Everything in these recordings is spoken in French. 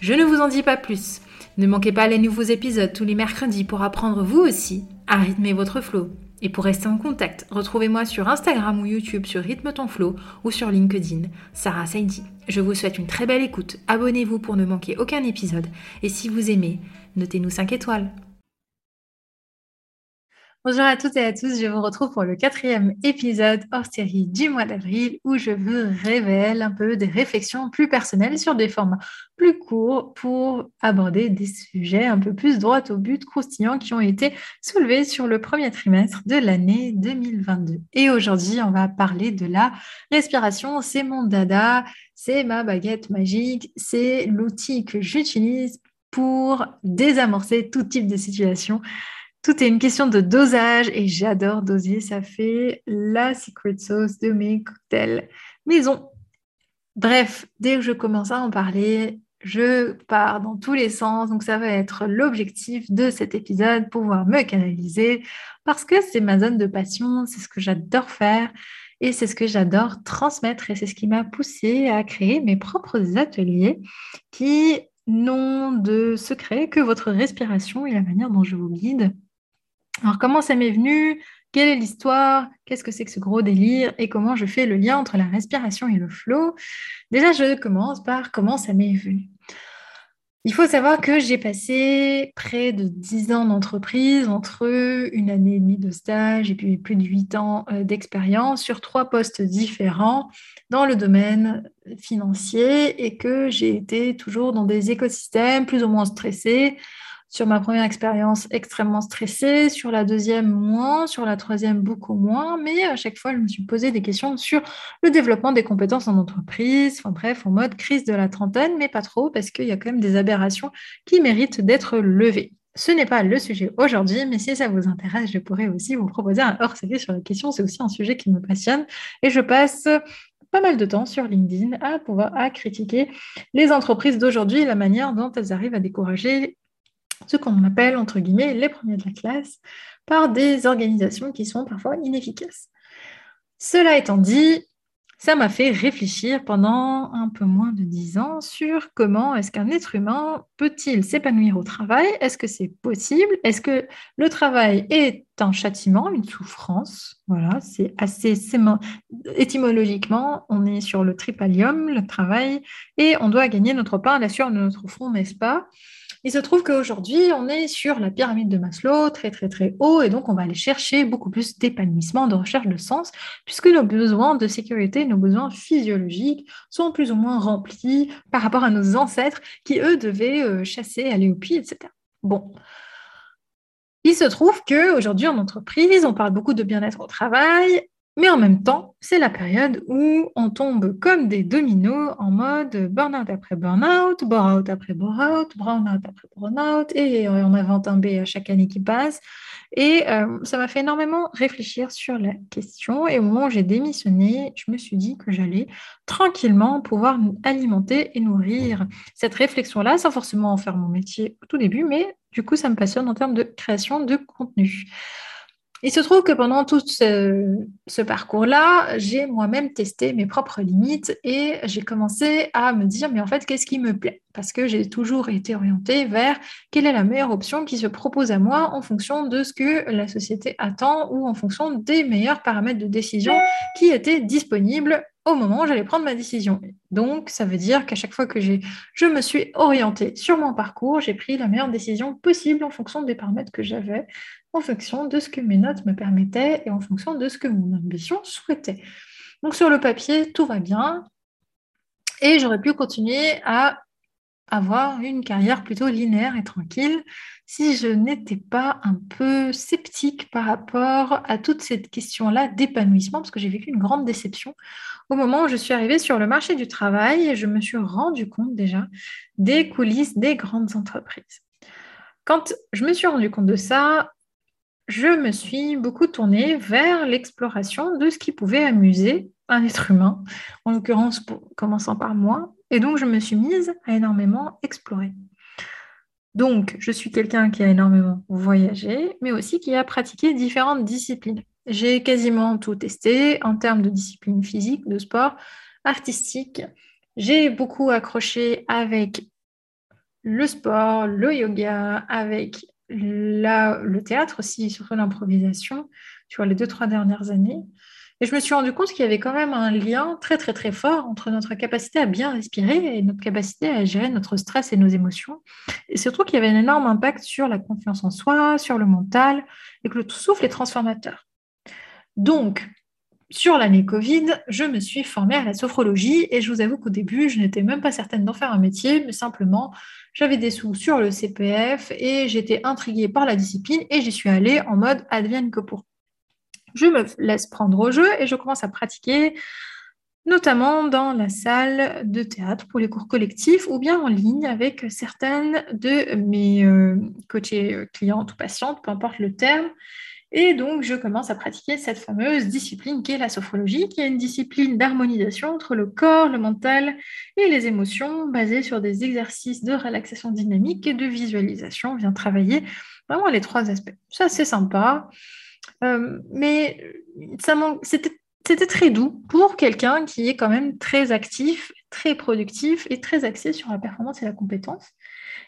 Je ne vous en dis pas plus. Ne manquez pas les nouveaux épisodes tous les mercredis pour apprendre vous aussi à rythmer votre flow. Et pour rester en contact, retrouvez-moi sur Instagram ou YouTube sur Rythme ton flow ou sur LinkedIn, Sarah Saidi. Je vous souhaite une très belle écoute. Abonnez-vous pour ne manquer aucun épisode. Et si vous aimez, notez-nous 5 étoiles. Bonjour à toutes et à tous, je vous retrouve pour le quatrième épisode hors série du mois d'avril où je vous révèle un peu des réflexions plus personnelles sur des formats plus courts pour aborder des sujets un peu plus droit au but, croustillants, qui ont été soulevés sur le premier trimestre de l'année 2022. Et aujourd'hui, on va parler de la respiration, c'est mon dada, c'est ma baguette magique, c'est l'outil que j'utilise pour désamorcer tout type de situation tout est une question de dosage et j'adore doser. Ça fait la secret sauce de mes cocktails maison. Bref, dès que je commence à en parler, je pars dans tous les sens. Donc, ça va être l'objectif de cet épisode, pouvoir me canaliser parce que c'est ma zone de passion, c'est ce que j'adore faire et c'est ce que j'adore transmettre et c'est ce qui m'a poussé à créer mes propres ateliers qui n'ont de secret que votre respiration et la manière dont je vous guide alors, comment ça m'est venu? Quelle est l'histoire? Qu'est-ce que c'est que ce gros délire? Et comment je fais le lien entre la respiration et le flow? Déjà, je commence par comment ça m'est venu. Il faut savoir que j'ai passé près de 10 ans d'entreprise, entre une année et demie de stage et puis plus de 8 ans euh, d'expérience sur trois postes différents dans le domaine financier et que j'ai été toujours dans des écosystèmes plus ou moins stressés sur ma première expérience, extrêmement stressée. Sur la deuxième, moins. Sur la troisième, beaucoup moins. Mais à chaque fois, je me suis posé des questions sur le développement des compétences en entreprise. Enfin bref, en mode crise de la trentaine, mais pas trop, parce qu'il y a quand même des aberrations qui méritent d'être levées. Ce n'est pas le sujet aujourd'hui, mais si ça vous intéresse, je pourrais aussi vous proposer un hors-série sur la question. C'est aussi un sujet qui me passionne. Et je passe pas mal de temps sur LinkedIn à pouvoir à critiquer les entreprises d'aujourd'hui, la manière dont elles arrivent à décourager ce qu'on appelle, entre guillemets, les premiers de la classe, par des organisations qui sont parfois inefficaces. Cela étant dit, ça m'a fait réfléchir pendant un peu moins de dix ans sur comment est-ce qu'un être humain peut-il s'épanouir au travail? Est-ce que c'est possible? Est-ce que le travail est un châtiment, une souffrance? Voilà, c'est assez étymologiquement, on est sur le tripalium, le travail, et on doit gagner notre pain à la sueur de notre front, n'est-ce pas? Il se trouve qu'aujourd'hui, on est sur la pyramide de Maslow, très très très haut, et donc on va aller chercher beaucoup plus d'épanouissement, de recherche de sens, puisque nos besoins de sécurité, nos besoins physiologiques sont plus ou moins remplis par rapport à nos ancêtres qui, eux, devaient euh, chasser, aller au puits, etc. Bon. Il se trouve qu'aujourd'hui, en entreprise, on parle beaucoup de bien-être au travail, mais en même temps, c'est la période où on tombe comme des dominos en mode burn-out après burn-out, bore-out après bore-out, brown-out après brown-out, et on invente un B à chaque année qui passe. Et euh, ça m'a fait énormément réfléchir sur la question. Et au moment où j'ai démissionné, je me suis dit que j'allais tranquillement pouvoir alimenter et nourrir cette réflexion-là, sans forcément en faire mon métier au tout début, mais du coup, ça me passionne en termes de création de contenu. Il se trouve que pendant tout ce, parcours-là, j'ai moi-même testé mes propres limites et j'ai commencé à me dire, mais en fait, qu'est-ce qui me plaît? Parce que j'ai toujours été orientée vers quelle est la meilleure option qui se propose à moi en fonction de ce que la société attend ou en fonction des meilleurs paramètres de décision qui étaient disponibles au moment où j'allais prendre ma décision. Donc, ça veut dire qu'à chaque fois que je me suis orientée sur mon parcours, j'ai pris la meilleure décision possible en fonction des paramètres que j'avais, en fonction de ce que mes notes me permettaient et en fonction de ce que mon ambition souhaitait. Donc, sur le papier, tout va bien. Et j'aurais pu continuer à avoir une carrière plutôt linéaire et tranquille si je n'étais pas un peu sceptique par rapport à toute cette question-là d'épanouissement, parce que j'ai vécu une grande déception au moment où je suis arrivée sur le marché du travail et je me suis rendu compte déjà des coulisses des grandes entreprises. Quand je me suis rendu compte de ça, je me suis beaucoup tournée vers l'exploration de ce qui pouvait amuser un être humain, en l'occurrence commençant par moi, et donc je me suis mise à énormément explorer. Donc, je suis quelqu'un qui a énormément voyagé, mais aussi qui a pratiqué différentes disciplines. J'ai quasiment tout testé en termes de discipline physique, de sport, artistique. J'ai beaucoup accroché avec le sport, le yoga, avec le théâtre aussi, surtout l'improvisation, sur les deux, trois dernières années. Et je me suis rendu compte qu'il y avait quand même un lien très, très, très fort entre notre capacité à bien respirer et notre capacité à gérer notre stress et nos émotions. Et surtout qu'il y avait un énorme impact sur la confiance en soi, sur le mental, et que le souffle est transformateur. Donc, sur l'année Covid, je me suis formée à la sophrologie et je vous avoue qu'au début, je n'étais même pas certaine d'en faire un métier, mais simplement, j'avais des sous sur le CPF et j'étais intriguée par la discipline et j'y suis allée en mode advienne que pour. Je me laisse prendre au jeu et je commence à pratiquer notamment dans la salle de théâtre pour les cours collectifs ou bien en ligne avec certaines de mes euh, coachés euh, clientes ou patientes, peu importe le terme, et donc, je commence à pratiquer cette fameuse discipline qui est la sophrologie, qui est une discipline d'harmonisation entre le corps, le mental et les émotions, basée sur des exercices de relaxation dynamique et de visualisation. On vient travailler vraiment les trois aspects. Ça, c'est sympa, euh, mais c'était très doux pour quelqu'un qui est quand même très actif, très productif et très axé sur la performance et la compétence.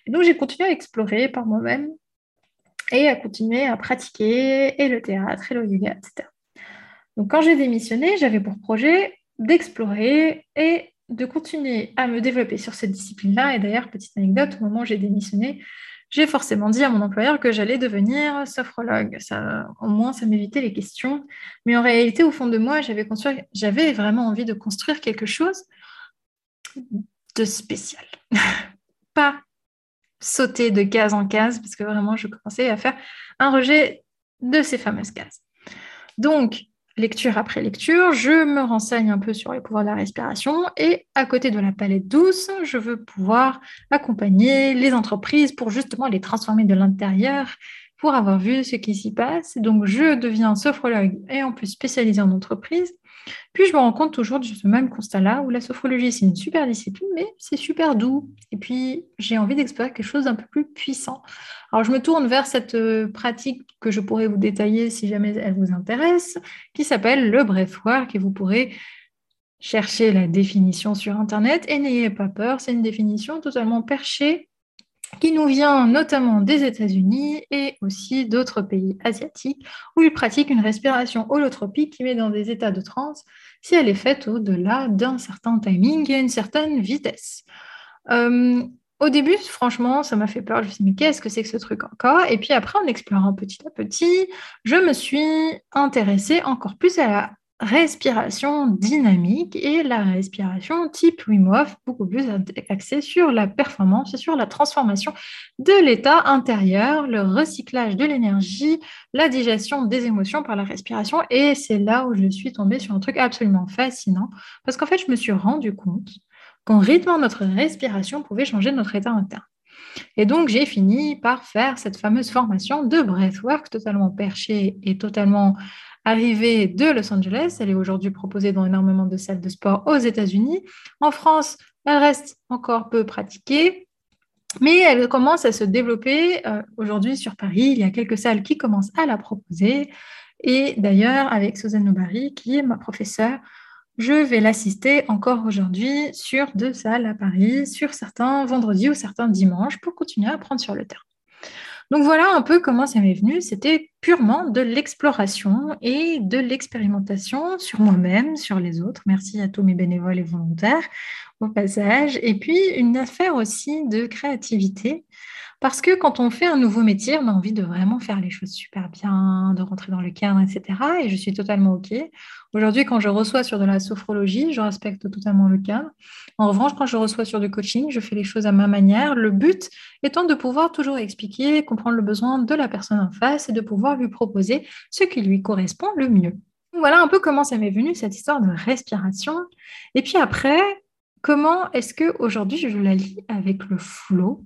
Donc, j'ai continué à explorer par moi-même et à continuer à pratiquer et le théâtre et le yoga, etc. Donc quand j'ai démissionné, j'avais pour projet d'explorer et de continuer à me développer sur cette discipline-là. Et d'ailleurs, petite anecdote, au moment où j'ai démissionné, j'ai forcément dit à mon employeur que j'allais devenir sophrologue. Ça, au moins, ça m'évitait les questions. Mais en réalité, au fond de moi, j'avais, j'avais vraiment envie de construire quelque chose de spécial. Pas sauter de case en case parce que vraiment, je commençais à faire un rejet de ces fameuses cases. Donc, lecture après lecture, je me renseigne un peu sur les pouvoirs de la respiration et à côté de la palette douce, je veux pouvoir accompagner les entreprises pour justement les transformer de l'intérieur pour avoir vu ce qui s'y passe. Donc, je deviens sophrologue et en plus spécialisée en entreprise. Puis je me rends compte toujours de ce même constat-là où la sophrologie, c'est une super discipline, mais c'est super doux. Et puis j'ai envie d'explorer quelque chose d'un peu plus puissant. Alors je me tourne vers cette euh, pratique que je pourrais vous détailler si jamais elle vous intéresse, qui s'appelle le breathwork et vous pourrez chercher la définition sur Internet et n'ayez pas peur, c'est une définition totalement perchée qui nous vient notamment des États-Unis et aussi d'autres pays asiatiques, où ils pratiquent une respiration holotropique qui met dans des états de transe si elle est faite au-delà d'un certain timing et une certaine vitesse. Euh, au début, franchement, ça m'a fait peur. Je me suis dit, mais qu'est-ce que c'est que ce truc encore? Et puis après, en explorant petit à petit, je me suis intéressée encore plus à la respiration dynamique et la respiration type Wim Hof, beaucoup plus axée sur la performance et sur la transformation de l'état intérieur, le recyclage de l'énergie, la digestion des émotions par la respiration. Et c'est là où je suis tombée sur un truc absolument fascinant, parce qu'en fait, je me suis rendu compte qu'en rythmant notre respiration, on pouvait changer notre état interne. Et donc, j'ai fini par faire cette fameuse formation de breathwork totalement perchée et totalement arrivée de Los Angeles. Elle est aujourd'hui proposée dans énormément de salles de sport aux États-Unis. En France, elle reste encore peu pratiquée. Mais elle commence à se développer euh, aujourd'hui sur Paris. Il y a quelques salles qui commencent à la proposer. Et d'ailleurs, avec Suzanne Nobari, qui est ma professeure, je vais l'assister encore aujourd'hui sur deux salles à Paris, sur certains vendredis ou certains dimanches, pour continuer à apprendre sur le terrain. Donc voilà un peu comment ça m'est venu. C'était purement de l'exploration et de l'expérimentation sur moi-même, sur les autres. Merci à tous mes bénévoles et volontaires au passage. Et puis une affaire aussi de créativité. Parce que quand on fait un nouveau métier, on a envie de vraiment faire les choses super bien, de rentrer dans le cadre, etc. Et je suis totalement OK. Aujourd'hui, quand je reçois sur de la sophrologie, je respecte totalement le cadre. En revanche, quand je reçois sur du coaching, je fais les choses à ma manière. Le but étant de pouvoir toujours expliquer, comprendre le besoin de la personne en face et de pouvoir lui proposer ce qui lui correspond le mieux. Voilà un peu comment ça m'est venu cette histoire de respiration. Et puis après, comment est-ce que aujourd'hui je la lis avec le flow?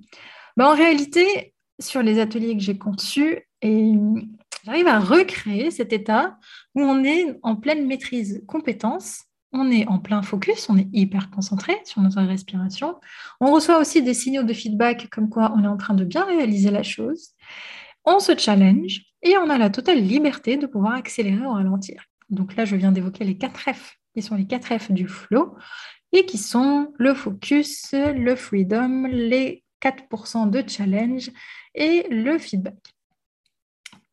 Ben, En réalité, sur les ateliers que j'ai conçus, j'arrive à recréer cet état où on est en pleine maîtrise compétence, on est en plein focus, on est hyper concentré sur notre respiration. On reçoit aussi des signaux de feedback comme quoi on est en train de bien réaliser la chose. On se challenge et on a la totale liberté de pouvoir accélérer ou ralentir. Donc là, je viens d'évoquer les quatre F, qui sont les quatre F du flow et qui sont le focus, le freedom, les 4% de challenge et le feedback.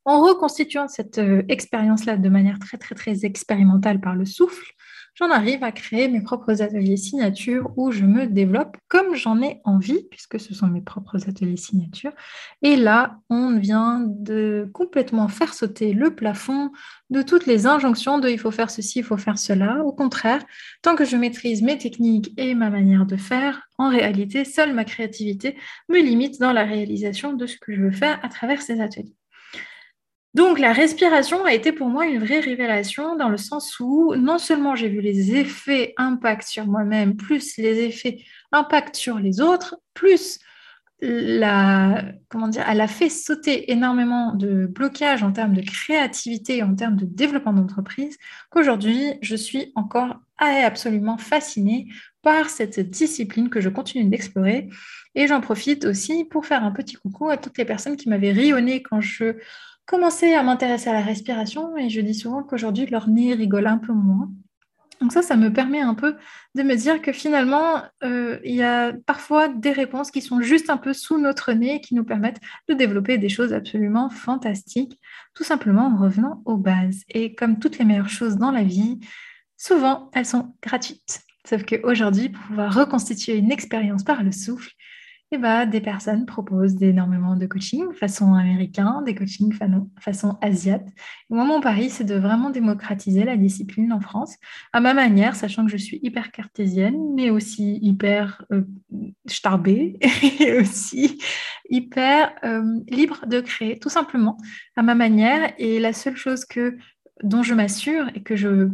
En reconstituant cette euh, expérience-là de manière très, très, très expérimentale par le souffle, j'en arrive à créer mes propres ateliers signatures où je me développe comme j'en ai envie, puisque ce sont mes propres ateliers signatures. Et là, on vient de complètement faire sauter le plafond de toutes les injonctions de il faut faire ceci, il faut faire cela. Au contraire, tant que je maîtrise mes techniques et ma manière de faire, en réalité, seule ma créativité me limite dans la réalisation de ce que je veux faire à travers ces ateliers. Donc la respiration a été pour moi une vraie révélation dans le sens où non seulement j'ai vu les effets impact sur moi-même, plus les effets impact sur les autres, plus la, comment dire, elle a fait sauter énormément de blocages en termes de créativité, en termes de développement d'entreprise, qu'aujourd'hui je suis encore absolument fascinée par cette discipline que je continue d'explorer. Et j'en profite aussi pour faire un petit coucou à toutes les personnes qui m'avaient rayonné quand je commencé à m'intéresser à la respiration et je dis souvent qu'aujourd'hui, leur nez rigole un peu moins. Donc ça, ça me permet un peu de me dire que finalement, euh, il y a parfois des réponses qui sont juste un peu sous notre nez qui nous permettent de développer des choses absolument fantastiques, tout simplement en revenant aux bases. Et comme toutes les meilleures choses dans la vie, souvent, elles sont gratuites. Sauf qu'aujourd'hui, pour pouvoir reconstituer une expérience par le souffle, eh ben, des personnes proposent énormément de coaching façon américain, des coachings façon asiate. moi, mon pari, c'est de vraiment démocratiser la discipline en France à ma manière, sachant que je suis hyper cartésienne, mais aussi hyper euh, starbée et aussi hyper euh, libre de créer, tout simplement, à ma manière. Et la seule chose que, dont je m'assure et que je,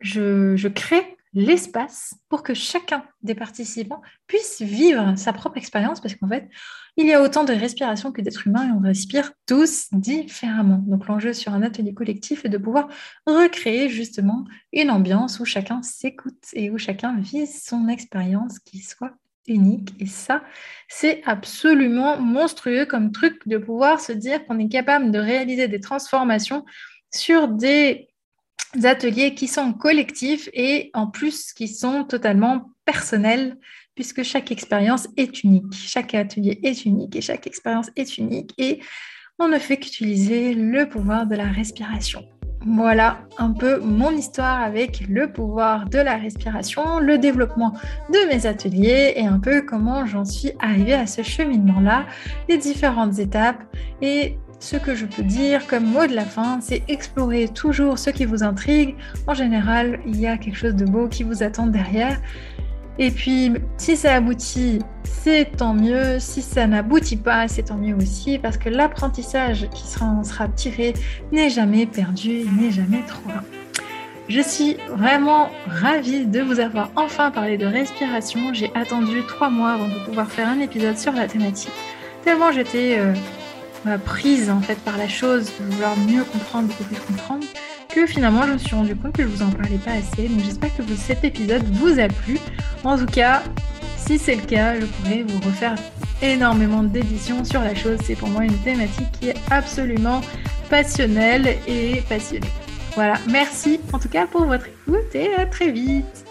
je crée l'espace pour que chacun des participants puisse vivre sa propre expérience parce qu'en fait, il y a autant de respiration que d'êtres humains et on respire tous différemment. Donc l'enjeu sur un atelier collectif est de pouvoir recréer justement une ambiance où chacun s'écoute et où chacun vit son expérience qui soit unique. Et ça, c'est absolument monstrueux comme truc de pouvoir se dire qu'on est capable de réaliser des transformations sur des ateliers qui sont collectifs et en plus qui sont totalement personnels puisque chaque expérience est unique. Chaque atelier est unique et chaque expérience est unique et on ne fait qu'utiliser le pouvoir de la respiration. Voilà un peu mon histoire avec le pouvoir de la respiration, le développement de mes ateliers et un peu comment j'en suis arrivée à ce cheminement-là, les différentes étapes et ce que je peux dire comme mot de la fin, c'est explorer toujours ce qui vous intrigue. En général, il y a quelque chose de beau qui vous attend derrière. Et puis, si ça aboutit, c'est tant mieux. Si ça n'aboutit pas, c'est tant mieux aussi, parce que l'apprentissage qui sera, tiré n'est jamais perdu, n'est jamais trop loin. Je suis vraiment ravie de vous avoir enfin parlé de respiration. J'ai attendu trois mois avant de pouvoir faire un épisode sur la thématique, tellement j'étais euh, prise en fait par la chose, de vouloir mieux comprendre, beaucoup plus comprendre, que finalement je me suis rendu compte que je vous en parlais pas assez. Donc j'espère que cet épisode vous a plu. En tout cas, si c'est le cas, je pourrais vous refaire énormément d'éditions sur la chose. C'est pour moi une thématique qui est absolument passionnelle et passionnée. Voilà, merci en tout cas pour votre écoute et à très vite.